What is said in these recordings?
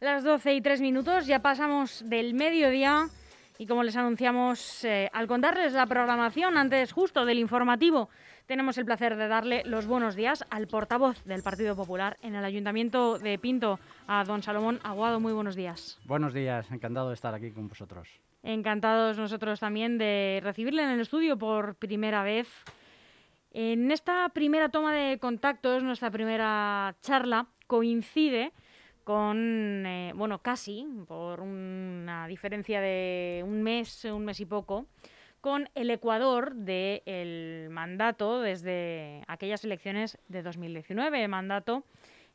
Las 12 y 3 minutos, ya pasamos del mediodía y como les anunciamos eh, al contarles la programación antes justo del informativo, tenemos el placer de darle los buenos días al portavoz del Partido Popular en el Ayuntamiento de Pinto, a don Salomón Aguado. Muy buenos días. Buenos días, encantado de estar aquí con vosotros. Encantados nosotros también de recibirle en el estudio por primera vez. En esta primera toma de contactos, nuestra primera charla, coincide con, eh, bueno, casi, por una diferencia de un mes, un mes y poco, con el Ecuador del mandato desde aquellas elecciones de 2019, mandato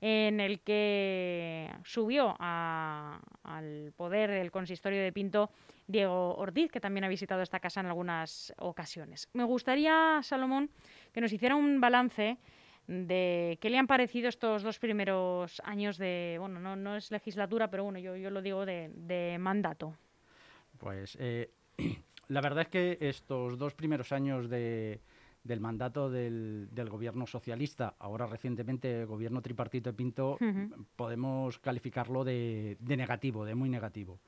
en el que subió al poder del consistorio de Pinto Diego Ortiz, que también ha visitado esta casa en algunas ocasiones. Me gustaría, Salomón, que nos hiciera un balance de qué le han parecido estos dos primeros años de, bueno, no, no es legislatura, pero bueno, yo, yo lo digo de, mandato. Pues eh, la verdad es que estos dos primeros años de, del mandato del, del, gobierno socialista, ahora recientemente gobierno tripartito de Pinto, podemos calificarlo de, de, negativo, de muy negativo.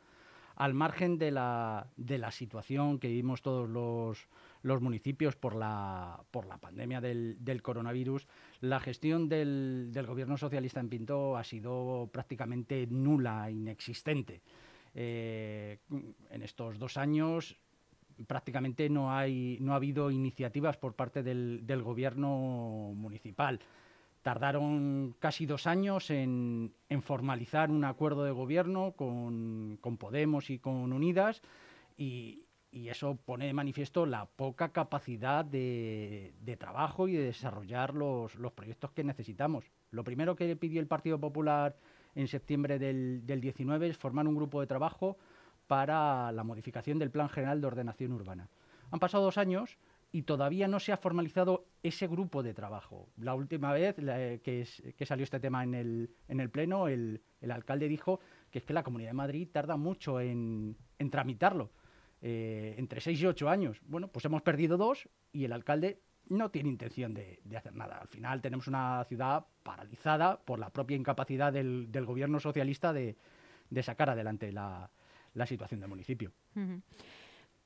Al margen de la, de la situación que vivimos todos los, los municipios por la, por la pandemia del, coronavirus, la gestión del, gobierno socialista en Pinto ha sido prácticamente nula, inexistente. Eh, en estos dos años prácticamente no, hay, no ha habido iniciativas por parte del, gobierno municipal. Tardaron casi dos años en, formalizar un acuerdo de gobierno con, Podemos y con Unidas y, y eso pone de manifiesto la poca capacidad de, trabajo y de desarrollar los, proyectos que necesitamos. Lo primero que pidió el Partido Popular en septiembre del, del 19 es formar un grupo de trabajo para la modificación del Plan General de Ordenación Urbana. Han pasado dos años y todavía no se ha formalizado ese grupo de trabajo. La última vez que, salió este tema en el, en el Pleno, el, alcalde dijo que es que la Comunidad de Madrid tarda mucho en tramitarlo. Eh, entre 6 y 8 años. Bueno, pues hemos perdido dos y el alcalde no tiene intención de, hacer nada. Al final tenemos una ciudad paralizada por la propia incapacidad del, gobierno socialista de, sacar adelante la, situación del municipio.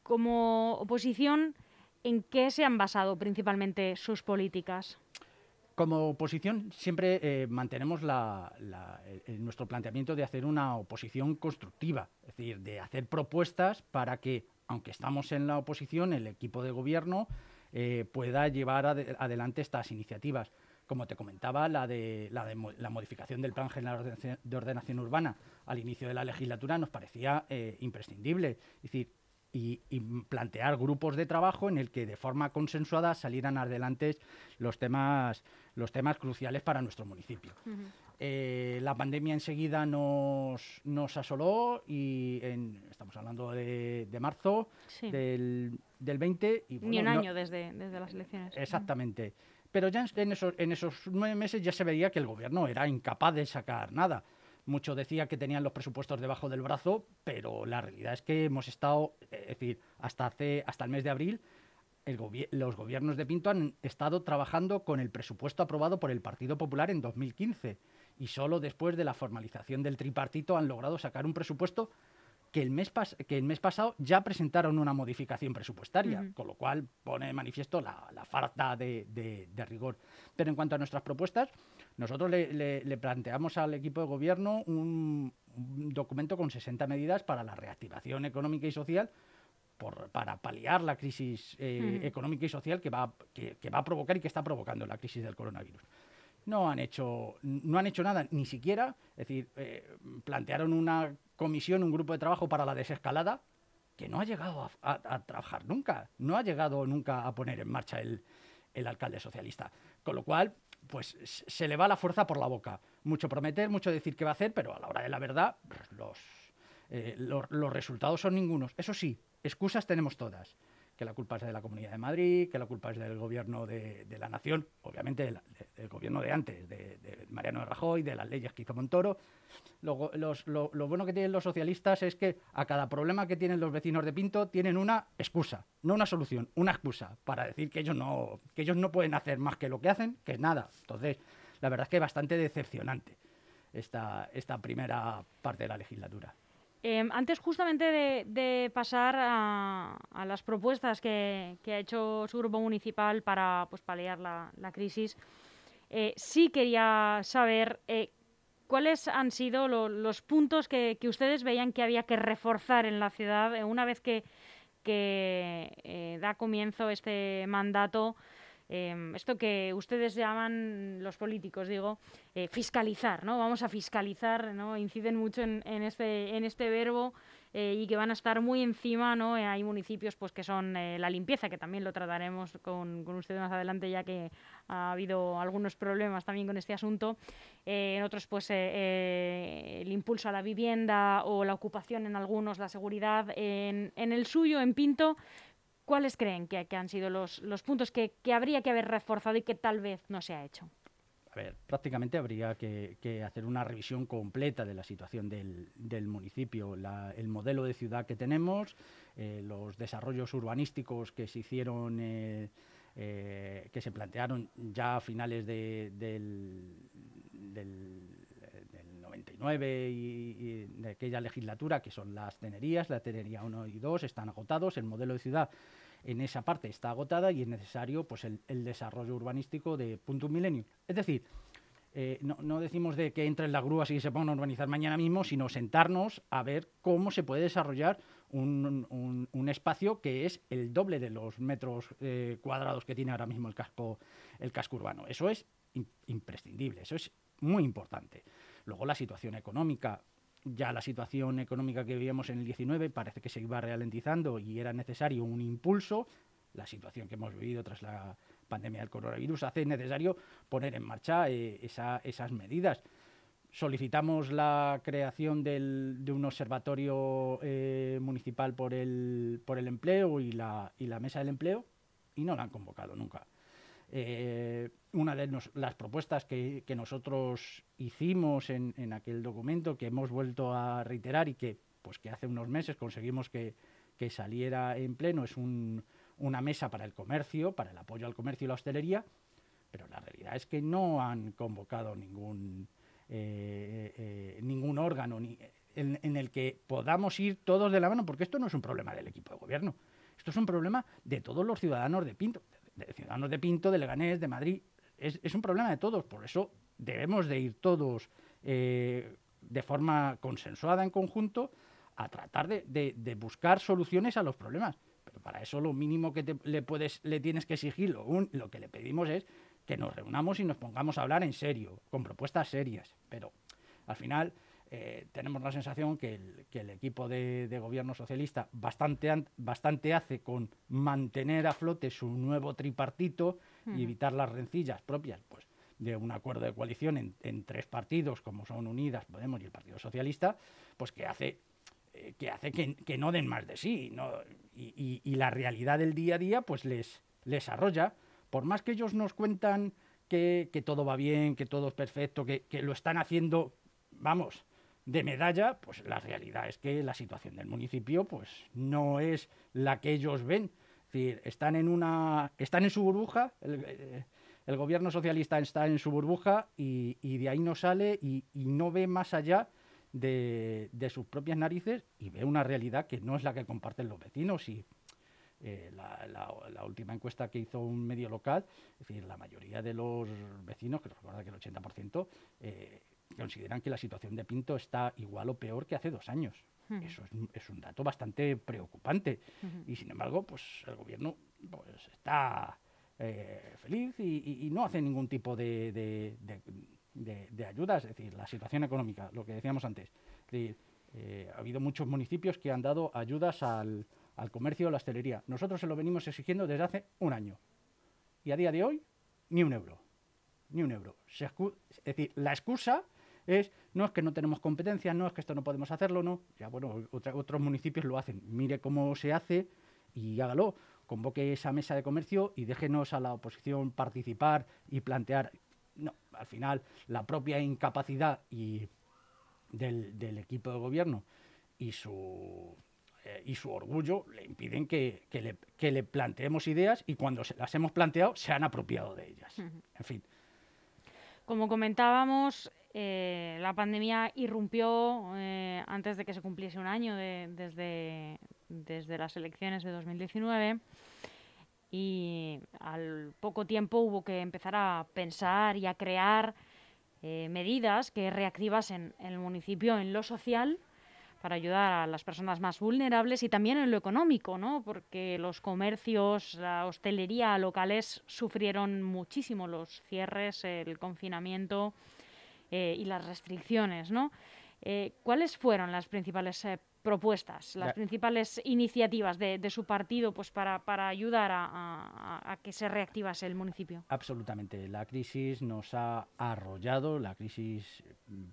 Como oposición, ¿en qué se han basado principalmente sus políticas? Como oposición siempre eh, mantenemos nuestro planteamiento de hacer una oposición constructiva, es decir, de hacer propuestas para que, aunque estamos en la oposición, el equipo de gobierno eh, pueda llevar adelante estas iniciativas. Como te comentaba, la de, la modificación del Plan General de Ordenación Urbana al inicio de la legislatura nos parecía eh, imprescindible. Es decir, y, plantear grupos de trabajo en el que de forma consensuada salieran adelante los temas, los temas cruciales para nuestro municipio. Eh, la pandemia enseguida nos, nos asoló y estamos hablando de, marzo del, del, 20. Y, Ni un año desde, desde las elecciones. Exactamente. Pero ya en esos, en esos nueve meses ya se veía que el gobierno era incapaz de sacar nada. Mucho decía que tenían los presupuestos debajo del brazo, pero la realidad es que hemos estado, es decir, hasta, hace, hasta el mes de abril, los gobiernos de Pinto han estado trabajando con el presupuesto aprobado por el Partido Popular en 2015 y solo después de la formalización del tripartito han logrado sacar un presupuesto que el mes, que el mes pasado ya presentaron una modificación presupuestaria, con lo cual pone de manifiesto la, falta de, rigor. Pero en cuanto a nuestras propuestas, nosotros le, planteamos al equipo de gobierno un, documento con 60 medidas para la reactivación económica y social, para paliar la crisis eh, económica y social que va, que, va a provocar y que está provocando la crisis del coronavirus no han hecho no han hecho nada ni siquiera es decir eh, plantearon una comisión, un grupo de trabajo para la desescalada, que no ha llegado a, trabajar nunca, no ha llegado nunca a poner en marcha el, alcalde socialista. Con lo cual, pues se le va la fuerza por la boca. Mucho prometer, mucho decir que va a hacer, pero a la hora de la verdad, los, eh, los resultados son ningunos. Eso sí, excusas tenemos todas que la culpa es de la Comunidad de Madrid, que la culpa es del gobierno de, la nación, obviamente del, gobierno de antes, de, Mariano Rajoy, de las leyes que hizo Montoro. Lo, bueno que tienen los socialistas es que a cada problema que tienen los vecinos de Pinto tienen una excusa, no una solución, una excusa para decir que ellos no, que ellos no pueden hacer más que lo que hacen, que es nada. Entonces, la verdad es que es bastante decepcionante. esta primera parte de la legislatura. Em, antes justamente de, pasar a, las propuestas que, ha hecho su grupo municipal para pues, paliar la, crisis, eh, sí quería saber eh, cuáles han sido los puntos que, ustedes veían que había que reforzar en la ciudad eh, una vez que da comienzo este mandato. Em, esto que ustedes llaman, los políticos, digo, eh, fiscalizar, ¿no? Vamos a fiscalizar, ¿no? Inciden mucho en, este, este verbo eh, y que van a estar muy encima, ¿no? Eh, hay municipios pues que son la limpieza, que también lo trataremos con, con ustedes más adelante, ya que ha habido algunos problemas también con este asunto. en otros, pues el impulso a la vivienda o la ocupación en algunos, la seguridad. En, en el suyo, en Pinto, ¿Cuáles creen que, han sido los, puntos que, habría que haber reforzado y que tal vez no se ha hecho? A ver, prácticamente habría que, hacer una revisión completa de la situación del, municipio, el modelo de ciudad que tenemos, eh, los desarrollos urbanísticos que se hicieron, eh, eh, que se plantearon ya a finales del, del 99 y, de aquella legislatura, que son las tenerías, la tenería 1 y 2, están agotados, el modelo de ciudad en esa parte está agotada y es necesario pues el, desarrollo urbanístico de punto milenio. Es decir, eh, no, decimos de que entren las grúas y se pongan a urbanizar mañana mismo, sino sentarnos a ver cómo se puede desarrollar un, espacio que es el doble de los metros eh, cuadrados que tiene ahora mismo el casco urbano. Eso es imprescindible, eso es muy importante. Luego la situación económica, ya la situación económica que vivíamos en el 19 parece que se iba ralentizando y era necesario un impulso. La situación que hemos vivido tras la pandemia del coronavirus hace necesario poner en marcha eh, esas medidas. Solicitamos la creación de un observatorio eh, municipal por el, por el empleo y la, y la mesa del empleo y no la han convocado nunca. Eh, una de las propuestas que, nosotros hicimos en, aquel documento, que hemos vuelto a reiterar y que, pues, que hace unos meses conseguimos que, saliera en pleno, es una mesa para el comercio, para el apoyo al comercio y la hostelería, pero la realidad es que no han convocado ningún, eh, eh, ningún órgano en, el que podamos ir todos de la mano, porque esto no es un problema del equipo de gobierno, esto es un problema de todos los ciudadanos de Pinto, ciudadanos de Pinto, de Leganés, de Madrid, es, un problema de todos, por eso debemos de ir todos eh, de forma consensuada en conjunto a tratar de, buscar soluciones a los problemas. Pero para eso lo mínimo que le, puedes, le tienes que exigir, lo, que le pedimos es que nos reunamos y nos pongamos a hablar en serio, con propuestas serias. Pero al final eh, tenemos la sensación que el, equipo de, gobierno socialista bastante, bastante hace con mantener a flote su nuevo tripartito y evitar las rencillas propias pues, de un acuerdo de coalición en, tres partidos, como son Unidas, Podemos y el Partido Socialista, pues que hace eh, que, hace que, no den más de sí. Y, la realidad del día a día pues les, les arrolla. Por más que ellos nos cuentan que, todo va bien, que todo es perfecto, que, que lo están haciendo, vamos, de medalla, pues la realidad es que la situación del municipio pues no es la que ellos ven. Decir, están en una, están en su burbuja, el, eh, gobierno socialista está en su burbuja y, de ahí no sale y, no ve más allá de, sus propias narices y ve una realidad que no es la que comparten los vecinos. Y eh, la, última encuesta que hizo un medio local, es decir, la mayoría de los vecinos, que recuerda que el 80%, eh, consideran que la situación de Pinto está igual o peor que hace dos años. Eso es, un dato bastante preocupante. Y sin embargo, pues el gobierno pues, está eh, feliz y, no hace ningún tipo de, de, ayudas. Es decir, la situación económica, lo que decíamos antes. Eh, ha habido muchos municipios que han dado ayudas al, al comercio o la hostelería. Nosotros se lo venimos exigiendo desde hace un año. Y a día de hoy, ni un euro. Ni un euro. es decir, la excusa es, no es que no tenemos competencia, no es que esto no podemos hacerlo, no. Ya bueno, otros municipios lo hacen. Mire cómo se hace y hágalo. Convoque esa mesa de comercio y déjenos a la oposición participar y plantear. No, al final, la propia incapacidad y del, equipo de gobierno y su eh, y su orgullo le impiden que, le, le, planteemos ideas y cuando se las hemos planteado se han apropiado de ellas. En fin. Como comentábamos, eh, la pandemia irrumpió eh, antes de que se cumpliese un año desde, las elecciones de 2019 y al poco tiempo hubo que empezar a pensar y a crear eh, medidas que reactivasen el municipio en lo social para ayudar a las personas más vulnerables y también en lo económico, ¿no? Porque los comercios, la hostelería locales sufrieron muchísimo los cierres, el confinamiento eh, y las restricciones, ¿no? Eh, ¿Cuáles fueron las principales eh, propuestas, las principales iniciativas de, su partido pues para, para ayudar a, que se reactivase el municipio? Absolutamente. La crisis nos ha arrollado, la crisis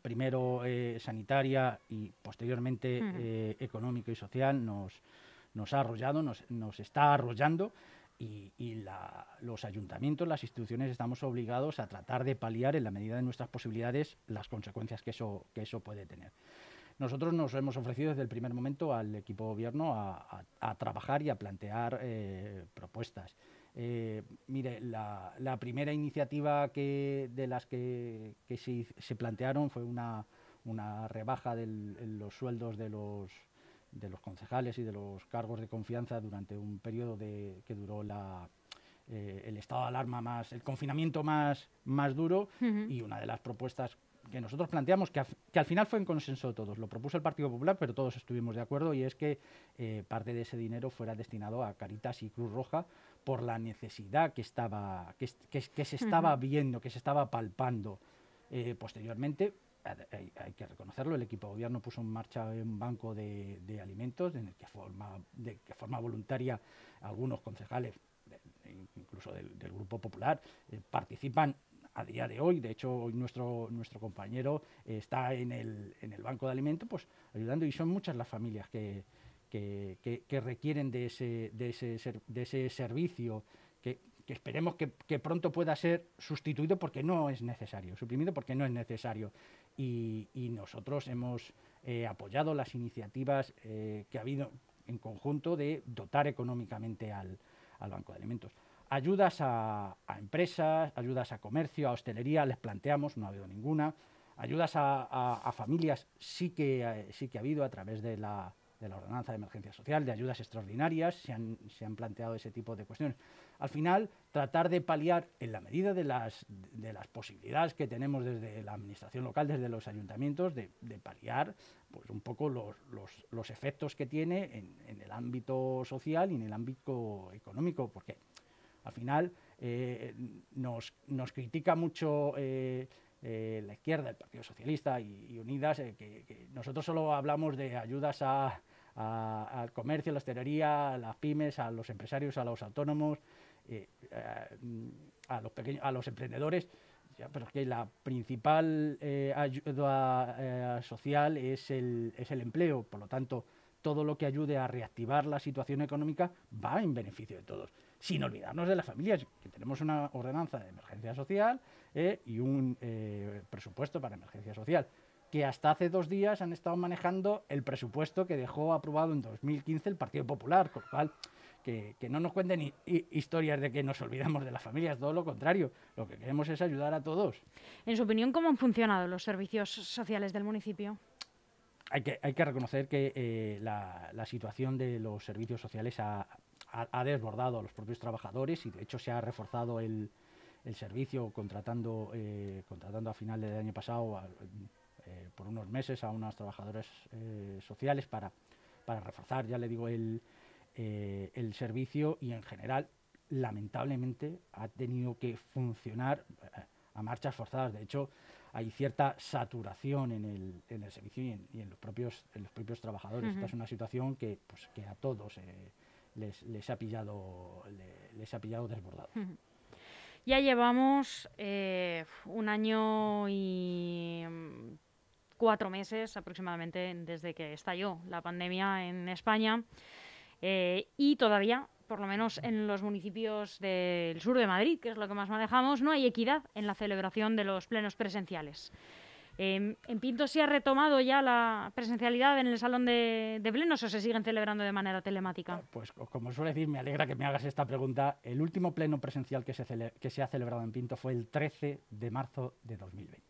primero sanitaria y posteriormente económica y social nos, nos ha arrollado, nos, nos está arrollando y, los ayuntamientos, las instituciones estamos obligados a tratar de paliar en la medida de nuestras posibilidades las consecuencias que eso, que eso puede tener. Nosotros nos hemos ofrecido desde el primer momento al equipo gobierno a, trabajar y a plantear eh, propuestas. Eh, mire, la, primera iniciativa que, de las que, se, plantearon fue una, una rebaja de los sueldos de los de los concejales y de los cargos de confianza durante un periodo de, que duró la, eh, el estado de alarma más, el confinamiento más, más duro y una de las propuestas que nosotros planteamos, que, que, al final fue en consenso de todos, lo propuso el Partido Popular, pero todos estuvimos de acuerdo, y es que eh, parte de ese dinero fuera destinado a Caritas y Cruz Roja por la necesidad que, estaba, que, que, se estaba viendo, que se estaba palpando eh, posteriormente hay, que reconocerlo, el equipo de gobierno puso en marcha un banco de, alimentos en el que forma, de que forma voluntaria algunos concejales, incluso del, Grupo Popular, eh, participan a día de hoy. De hecho, hoy nuestro, nuestro compañero está en el, en el banco de alimentos pues, ayudando y son muchas las familias que, que, requieren de ese, de ese, de ese servicio que, que esperemos que, pronto pueda ser sustituido porque no es necesario, suprimido porque no es necesario y, nosotros hemos eh, apoyado las iniciativas eh, que ha habido en conjunto de dotar económicamente al, Banco de Alimentos. Ayudas a, empresas, ayudas a comercio, a hostelería, les planteamos, no ha habido ninguna. Ayudas a, familias sí que, eh, sí que ha habido a través de la, de la ordenanza de emergencia social, de ayudas extraordinarias, se han, se han planteado ese tipo de cuestiones. Al final, tratar de paliar en la medida de las, de las posibilidades que tenemos desde la administración local, desde los ayuntamientos, de, paliar pues, un poco los, los, efectos que tiene en, el ámbito social y en el ámbito económico, porque al final eh, nos, nos, critica mucho... Eh, eh, la izquierda, el Partido Socialista y, Unidas, que, nosotros solo hablamos de ayudas a, al comercio, a la hostelería, a las pymes, a los empresarios, a los autónomos, eh, a, los pequeños, a los emprendedores. pero que la principal eh, ayuda eh, social es el, es el empleo, por lo tanto, todo lo que ayude a reactivar la situación económica va en beneficio de todos, sin olvidarnos de las familias, que tenemos una ordenanza de emergencia social y un presupuesto para emergencia social que hasta hace dos días han estado manejando el presupuesto que dejó aprobado en 2015 el Partido Popular, con lo cual que, no nos cuenten historias de que nos olvidamos de las familias, todo lo contrario, lo que queremos es ayudar a todos. En su opinión, ¿cómo han funcionado los servicios sociales del municipio? Hay que, hay que reconocer que eh, la, situación de los servicios sociales ha, desbordado a los propios trabajadores y de hecho se ha reforzado el, servicio contratando, eh, contratando a final del año pasado eh, por unos meses a unas trabajadoras eh, sociales para, para reforzar, ya le digo, el, eh, el servicio y en general, lamentablemente, ha tenido que funcionar a marchas forzadas. De hecho, hay cierta saturación en el, en el servicio y en, los propios en los propios trabajadores. Esta es una situación que pues que a todos les, les, ha pillado les, ha pillado desbordado. Ya llevamos un año y cuatro meses aproximadamente desde que estalló la pandemia en España eh, y todavía, por lo menos en los municipios del sur de Madrid, que es lo que más manejamos, no hay equidad en la celebración de los plenos presenciales. Em, ¿En Pinto se ha retomado ya la presencialidad en el salón de, plenos o se siguen celebrando de manera telemática? Pues como suele decir, me alegra que me hagas esta pregunta. El último pleno presencial que se, que se ha celebrado en Pinto fue el 13 de marzo de 2020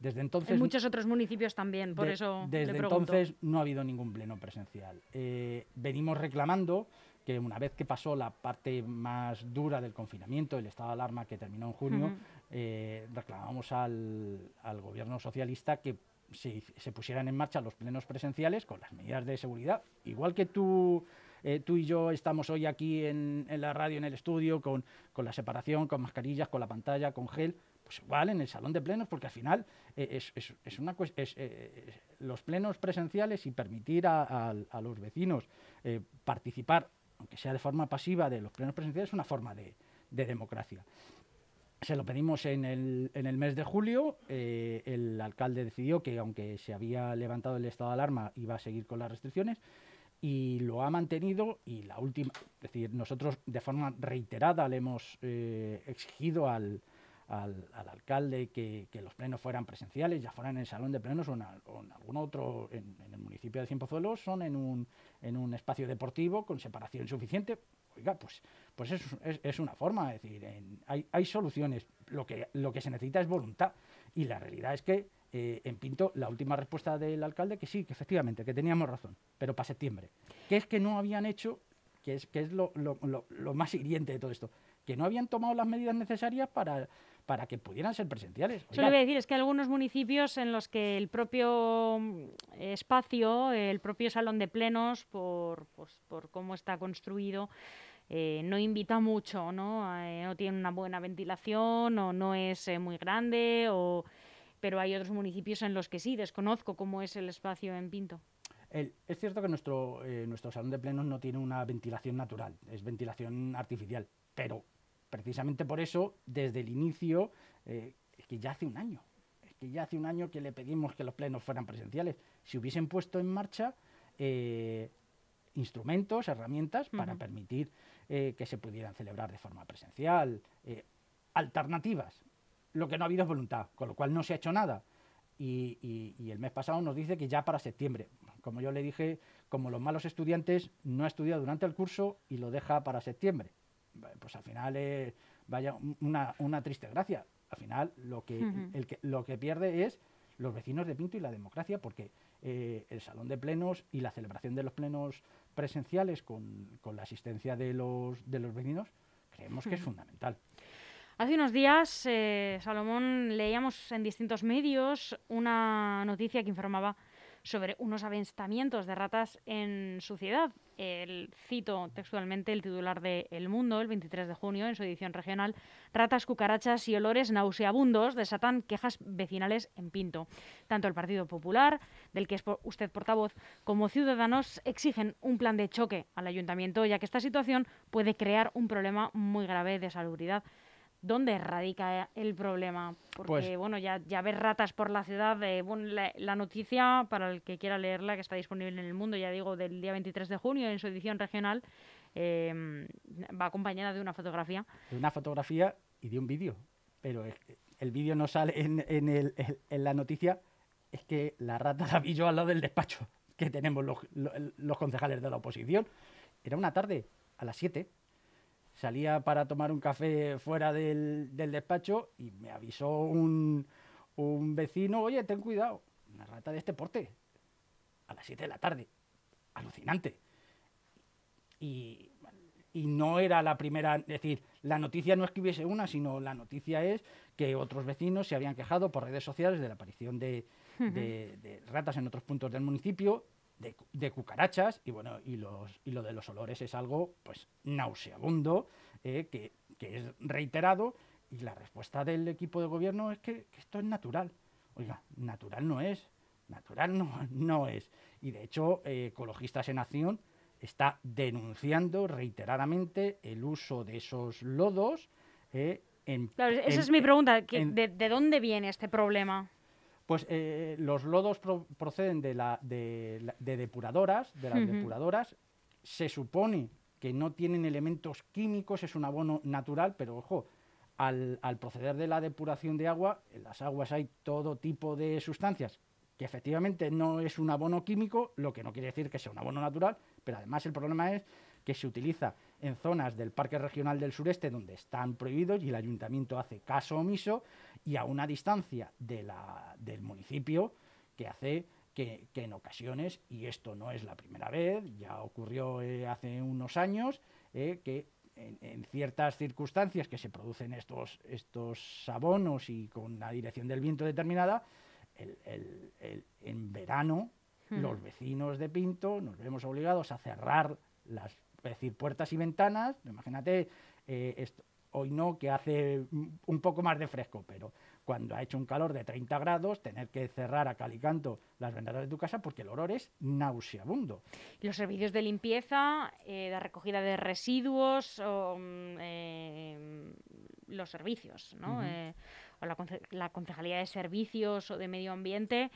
Desde entonces, en muchos otros municipios también, por eso. Desde entonces no ha habido ningún pleno presencial. Eh, venimos reclamando que una vez que pasó la parte más dura del confinamiento, el estado de alarma que terminó en junio, eh, reclamamos al, al, gobierno socialista que se, se, pusieran en marcha los plenos presenciales con las medidas de seguridad, igual que tú eh, tú y yo estamos hoy aquí en, la radio, en el estudio, con, la separación, con mascarillas, con la pantalla, con gel, pues igual en el salón de plenos, porque al final eh, es, una eh, los plenos presenciales y permitir a, los vecinos participar, aunque sea de forma pasiva, de los plenos presenciales, es una forma de, democracia. Se lo pedimos en el, en el mes de julio. el alcalde decidió que, aunque se había levantado el estado de alarma, iba a seguir con las restricciones y lo ha mantenido y la última, es decir, nosotros de forma reiterada le hemos eh, exigido al, al, alcalde que, los plenos fueran presenciales, ya fueran en el salón de plenos o en, algún otro, en, el municipio de Cienpozuelos, son en un, en un espacio deportivo con separación suficiente. Oiga, pues, pues es, es, una forma, es decir, hay, hay soluciones, lo que, lo que se necesita es voluntad y la realidad es que eh, en Pinto la última respuesta del alcalde que sí, que efectivamente, que teníamos razón, pero para septiembre. Que es que no habían hecho, que es, que es lo, más hiriente de todo esto, que no habían tomado las medidas necesarias para, para que pudieran ser presenciales. Le voy a decir, es que algunos municipios en los que el propio mm, espacio, el propio salón de plenos, por, pues, por cómo está construido, eh, no invita mucho, ¿no? Eh, no tiene una buena ventilación o no es muy grande o pero hay otros municipios en los que sí, desconozco cómo es el espacio en Pinto. es cierto que nuestro, eh, nuestro salón de plenos no tiene una ventilación natural, es ventilación artificial, pero precisamente por eso, desde el inicio, eh, es que ya hace un año, es que ya hace un año que le pedimos que los plenos fueran presenciales. Si hubiesen puesto en marcha eh, instrumentos, herramientas para permitir que se pudieran celebrar de forma presencial, alternativas, lo que no ha habido es voluntad, con lo cual no se ha hecho nada. Y, el mes pasado nos dice que ya para septiembre. Como yo le dije, como los malos estudiantes, no ha estudiado durante el curso y lo deja para septiembre. Pues al final es vaya una, triste gracia. Al final lo que, el que, lo que pierde es los vecinos de Pinto y la democracia, porque eh, el salón de plenos y la celebración de los plenos presenciales con, la asistencia de los, de los vecinos creemos que es fundamental. Hace unos días, eh, Salomón, leíamos en distintos medios una noticia que informaba sobre unos avistamientos de ratas en su ciudad. El, cito textualmente el titular de El Mundo, el 23 de junio, en su edición regional, ratas, cucarachas y olores nauseabundos desatan quejas vecinales en Pinto. Tanto el Partido Popular, del que es usted portavoz, como Ciudadanos exigen un plan de choque al ayuntamiento, ya que esta situación puede crear un problema muy grave de salubridad. ¿Dónde radica el problema? Porque, pues bueno, ya, ya ves ratas por la ciudad. la, noticia, para el que quiera leerla, que está disponible en el mundo, ya digo, del día 23 de junio, en su edición regional, em, va acompañada de una fotografía. De una fotografía y de un vídeo. Pero el vídeo no sale en, en, el, en, la noticia, es que la rata la vi yo al lado del despacho que tenemos los, los concejales de la oposición. Era una tarde, a las 7 salía para tomar un café fuera del, despacho y me avisó un, vecino, oye, ten cuidado, una rata de este porte, a las 7 de la tarde. Alucinante. Y, no era la primera, es decir, la noticia no es que hubiese una, sino la noticia es que otros vecinos se habían quejado por redes sociales de la aparición de ratas en otros puntos del municipio de, cucarachas y bueno, y, los, y lo de los olores es algo pues nauseabundo, eh, que, es reiterado y la respuesta del equipo de gobierno es que, esto es natural. Oiga, natural no es, natural no, no es. Y de hecho, eh, Ecologistas en Acción está denunciando reiteradamente el uso de esos lodos. Eh, en, esa es mi pregunta, ¿de dónde viene este problema? Pues eh, los lodos proceden de, la, de, depuradoras, de las depuradoras. Se supone que no tienen elementos químicos, es un abono natural, pero ojo, al, proceder de la depuración de agua, en las aguas hay todo tipo de sustancias que efectivamente no es un abono químico, lo que no quiere decir que sea un abono natural, pero además el problema es que se utiliza en zonas del Parque Regional del Sureste donde están prohibidos y el ayuntamiento hace caso omiso y a una distancia de la, del municipio que hace que, en ocasiones, y esto no es la primera vez, ya ocurrió eh, hace unos años, eh, que en, ciertas circunstancias que se producen estos, estos abonos y con la dirección del viento determinada, en verano los vecinos de Pinto nos vemos obligados a cerrar las decir, puertas y ventanas. Imagínate, eh, hoy no, que hace un poco más de fresco, pero cuando ha hecho un calor de 30 grados, tener que cerrar a calicanto las ventanas de tu casa porque el olor es nauseabundo. Los servicios de limpieza, eh, de recogida de residuos, o, mm, eh, los servicios, ¿no? Eh, o la, la, Concejalía de Servicios o de Medio Ambiente,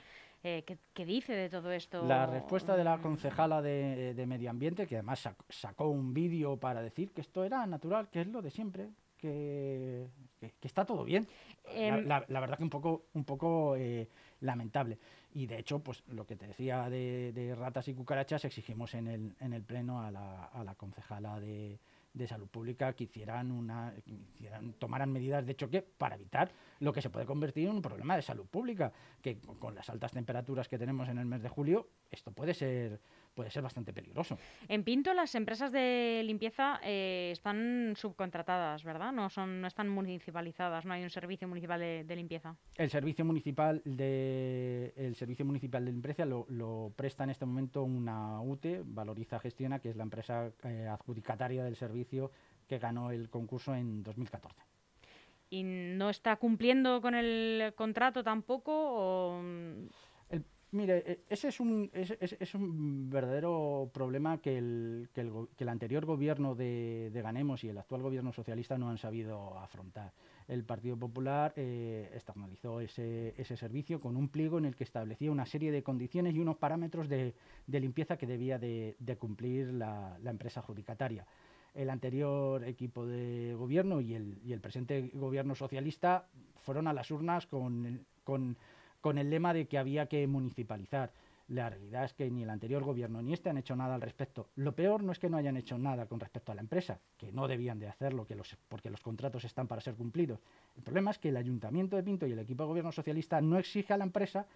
¿qué, dice de todo esto? La respuesta de la concejala de, Medio Ambiente, que además sacó un vídeo para decir que esto era natural, que es lo de siempre, que, está todo bien. Em, la, verdad que un poco, un poco eh, lamentable. Y de hecho, pues lo que te decía de, ratas y cucarachas, exigimos en el, en el Pleno a la, a la concejala de, de salud pública que hicieran una tomaran medidas de choque para evitar lo que se puede convertir en un problema de salud pública que con las altas temperaturas que tenemos en el mes de julio esto puede ser puede ser bastante peligroso. En Pinto las empresas de limpieza eh, están subcontratadas, ¿verdad? No son, no están municipalizadas, no hay un servicio municipal de, limpieza. El servicio municipal de el servicio municipal de limpieza lo, presta en este momento una UTE, Valoriza Gestiona, que es la empresa eh, adjudicataria del servicio que ganó el concurso en 2014. ¿Y no está cumpliendo con el contrato tampoco? O... Mire, e, ese es un, es, un verdadero problema que el, que el, anterior gobierno de, Ganemos y el actual gobierno socialista no han sabido afrontar. El Partido Popular eh, externalizó ese, ese, servicio con un pliego en el que establecía una serie de condiciones y unos parámetros de, limpieza que debía de, cumplir la, empresa adjudicataria. El anterior equipo de gobierno y el, y el presente gobierno socialista fueron a las urnas con, con con el lema de que había que municipalizar. La realidad es que ni el anterior gobierno ni este han hecho nada al respecto. Lo peor no es que no hayan hecho nada con respecto a la empresa, que no debían de hacerlo porque los contratos están para ser cumplidos. El problema es que el Ayuntamiento de Pinto y el equipo de gobierno socialista no exige a la empresa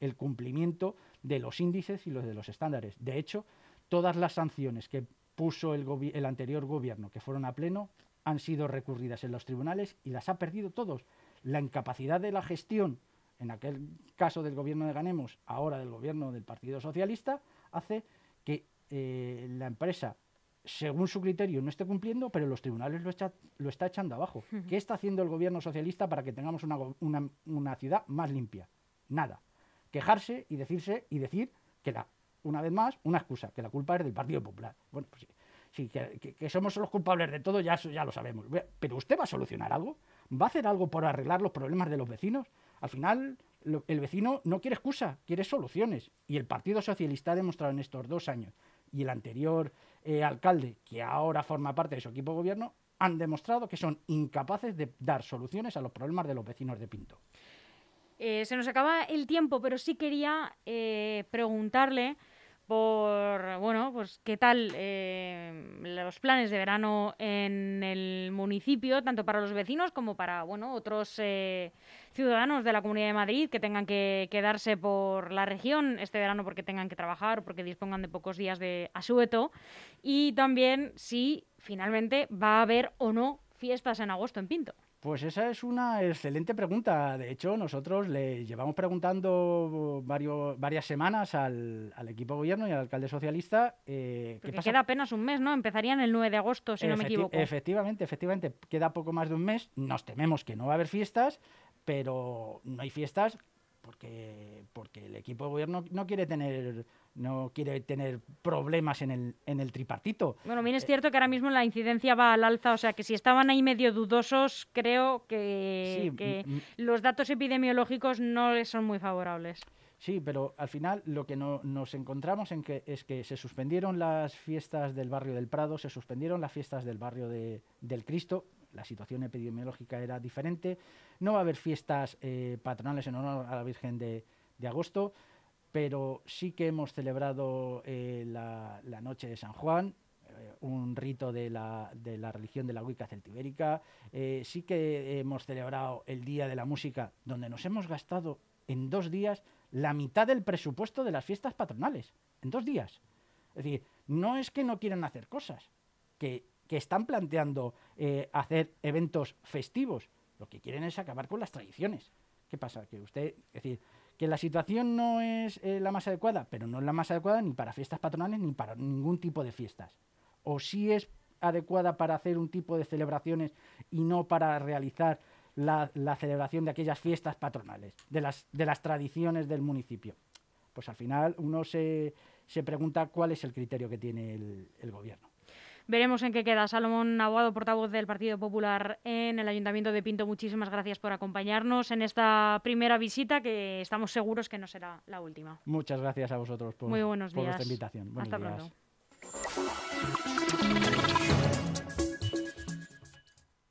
el cumplimiento de los índices y los de los estándares. De hecho, todas las sanciones que puso el, el anterior gobierno, que fueron a pleno, han sido recurridas en los tribunales y las ha perdido todos. La incapacidad de la gestión en aquel caso del gobierno de Ganemos, ahora del gobierno del Partido Socialista, hace que eh, la empresa, según su criterio, no esté cumpliendo, pero los tribunales lo, lo está echando abajo. ¿Qué está haciendo el gobierno socialista para que tengamos una, ciudad más limpia? Nada. Quejarse y decirse y decir que la, una vez más, una excusa, que la culpa es del Partido Popular. Bueno, pues sí, sí que, que, somos los culpables de todo, ya, ya lo sabemos. Pero usted va a solucionar algo, va a hacer algo por arreglar los problemas de los vecinos. Al final, el vecino no quiere excusa, quiere soluciones. Y el Partido Socialista ha demostrado en estos dos años y el anterior eh, alcalde, que ahora forma parte de su equipo de gobierno, han demostrado que son incapaces de dar soluciones a los problemas de los vecinos de Pinto. Eh, se nos acaba el tiempo, pero sí quería eh, preguntarle por, bueno, pues qué tal eh, los planes de verano en el municipio, tanto para los vecinos como para, bueno, otros eh, ciudadanos de la Comunidad de Madrid que tengan que quedarse por la región este verano porque tengan que trabajar, porque dispongan de pocos días de asueto, y también si finalmente va a haber o no fiestas en agosto en Pinto. Pues esa es una excelente pregunta. De hecho, nosotros le llevamos preguntando varias semanas al, equipo de gobierno y al alcalde socialista. Eh, ¿qué pasa? queda apenas un mes, ¿no? Empezarían el 9 de agosto, si no me equivoco. Efectivamente, efectivamente. Queda poco más de un mes. Nos tememos que no va a haber fiestas, pero no hay fiestas porque, porque el equipo de gobierno no quiere tener no quiere tener problemas en el, en el tripartito. Bueno, bien es cierto que ahora mismo la incidencia va al alza, o sea que si estaban ahí medio dudosos, creo que, los datos epidemiológicos no les son muy favorables. Sí, pero al final lo que nos encontramos en que es que se suspendieron las fiestas del barrio del Prado, se suspendieron las fiestas del barrio de, del Cristo, la situación epidemiológica era diferente, no va a haber fiestas eh, patronales en honor a la Virgen de, de agosto, pero sí que hemos celebrado eh, la, noche de San Juan. un rito de la, de la, religión de la Wicca celtibérica. Eh, sí que hemos celebrado el Día de la Música, donde nos hemos gastado en dos días la mitad del presupuesto de las fiestas patronales. En dos días. Es decir, no es que no quieran hacer cosas, que, que están planteando eh, hacer eventos festivos. Lo que quieren es acabar con las tradiciones. ¿Qué pasa? Que usted, es decir, que la situación no es eh, la más adecuada, pero no es la más adecuada ni para fiestas patronales ni para ningún tipo de fiestas. O sí es adecuada para hacer un tipo de celebraciones y no para realizar la, celebración de aquellas fiestas patronales, de las, de las tradiciones del municipio. Pues al final uno se, se pregunta cuál es el criterio que tiene el, gobierno. Veremos en qué queda. Salomón Aguado, portavoz del Partido Popular en el Ayuntamiento de Pinto, muchísimas gracias por acompañarnos en esta primera visita que estamos seguros que no será la última. Muchas gracias a vosotros por, Muy buenos días. vuestra invitación. Hasta pronto.